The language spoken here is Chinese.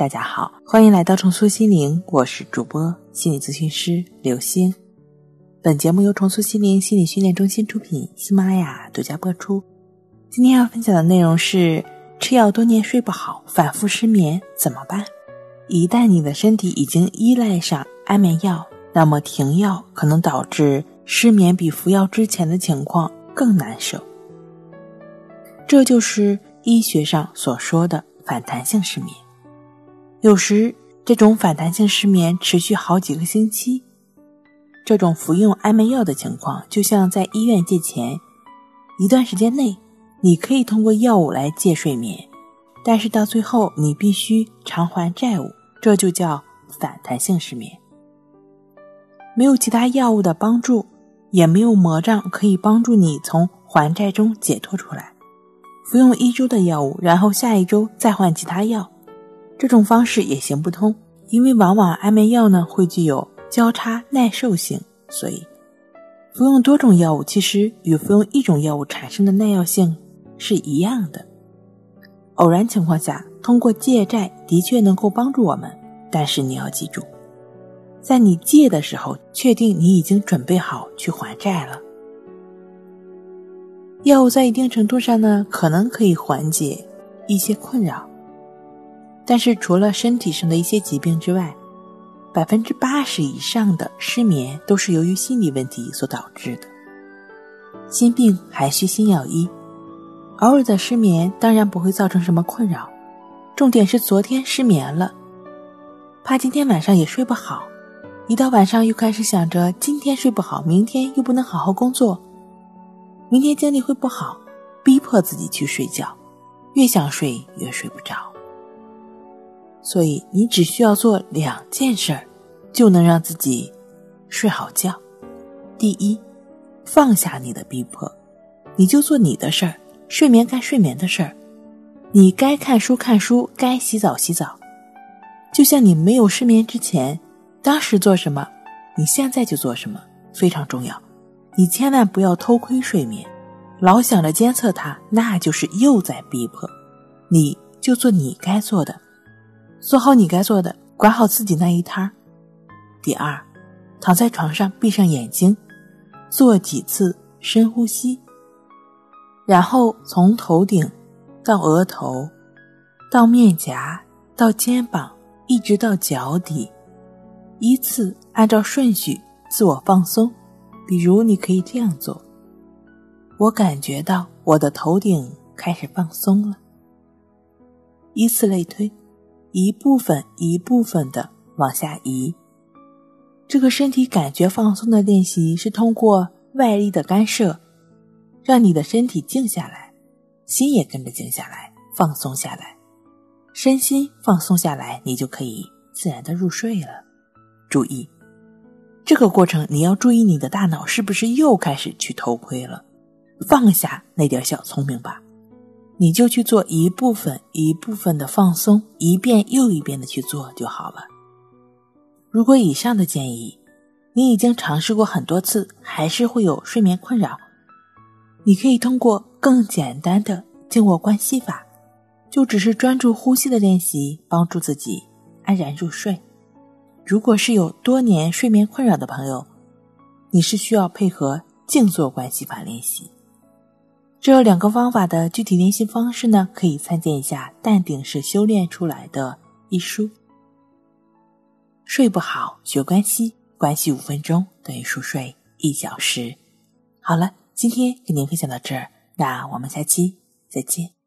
大家好，欢迎来到重塑心灵，我是主播心理咨询师刘星。本节目由重塑心灵心理训练中心出品，喜马拉雅独家播出。今天要分享的内容是：吃药多年睡不好，反复失眠怎么办？一旦你的身体已经依赖上安眠药，那么停药可能导致失眠比服药之前的情况更难受。这就是医学上所说的反弹性失眠。有时这种反弹性失眠持续好几个星期，这种服用安眠药的情况，就像在医院借钱，一段时间内你可以通过药物来借睡眠，但是到最后你必须偿还债务，这就叫反弹性失眠。没有其他药物的帮助，也没有魔杖可以帮助你从还债中解脱出来。服用一周的药物，然后下一周再换其他药。这种方式也行不通，因为往往安眠药呢会具有交叉耐受性，所以服用多种药物其实与服用一种药物产生的耐药性是一样的。偶然情况下，通过借债的确能够帮助我们，但是你要记住，在你借的时候，确定你已经准备好去还债了。药物在一定程度上呢，可能可以缓解一些困扰。但是，除了身体上的一些疾病之外，百分之八十以上的失眠都是由于心理问题所导致的。心病还需心药医，偶尔的失眠当然不会造成什么困扰，重点是昨天失眠了，怕今天晚上也睡不好，一到晚上又开始想着今天睡不好，明天又不能好好工作，明天精力会不好，逼迫自己去睡觉，越想睡越睡不着。所以你只需要做两件事儿，就能让自己睡好觉。第一，放下你的逼迫，你就做你的事儿，睡眠干睡眠的事儿，你该看书看书，该洗澡洗澡。就像你没有失眠之前，当时做什么，你现在就做什么，非常重要。你千万不要偷窥睡眠，老想着监测它，那就是又在逼迫。你就做你该做的。做好你该做的，管好自己那一摊儿。第二，躺在床上，闭上眼睛，做几次深呼吸，然后从头顶到额头，到面颊，到肩膀，一直到脚底，依次按照顺序自我放松。比如，你可以这样做：我感觉到我的头顶开始放松了，依次类推。一部分一部分的往下移，这个身体感觉放松的练习是通过外力的干涉，让你的身体静下来，心也跟着静下来，放松下来，身心放松下来，你就可以自然的入睡了。注意，这个过程你要注意你的大脑是不是又开始去偷窥了，放下那点小聪明吧。你就去做一部分一部分的放松，一遍又一遍的去做就好了。如果以上的建议你已经尝试过很多次，还是会有睡眠困扰，你可以通过更简单的静卧关系法，就只是专注呼吸的练习，帮助自己安然入睡。如果是有多年睡眠困扰的朋友，你是需要配合静坐关系法练习。这两个方法的具体联系方式呢，可以参见一下《淡定是修炼出来的》一书。睡不好学关系，关系五分钟等于熟睡一小时。好了，今天跟您分享到这儿，那我们下期再见。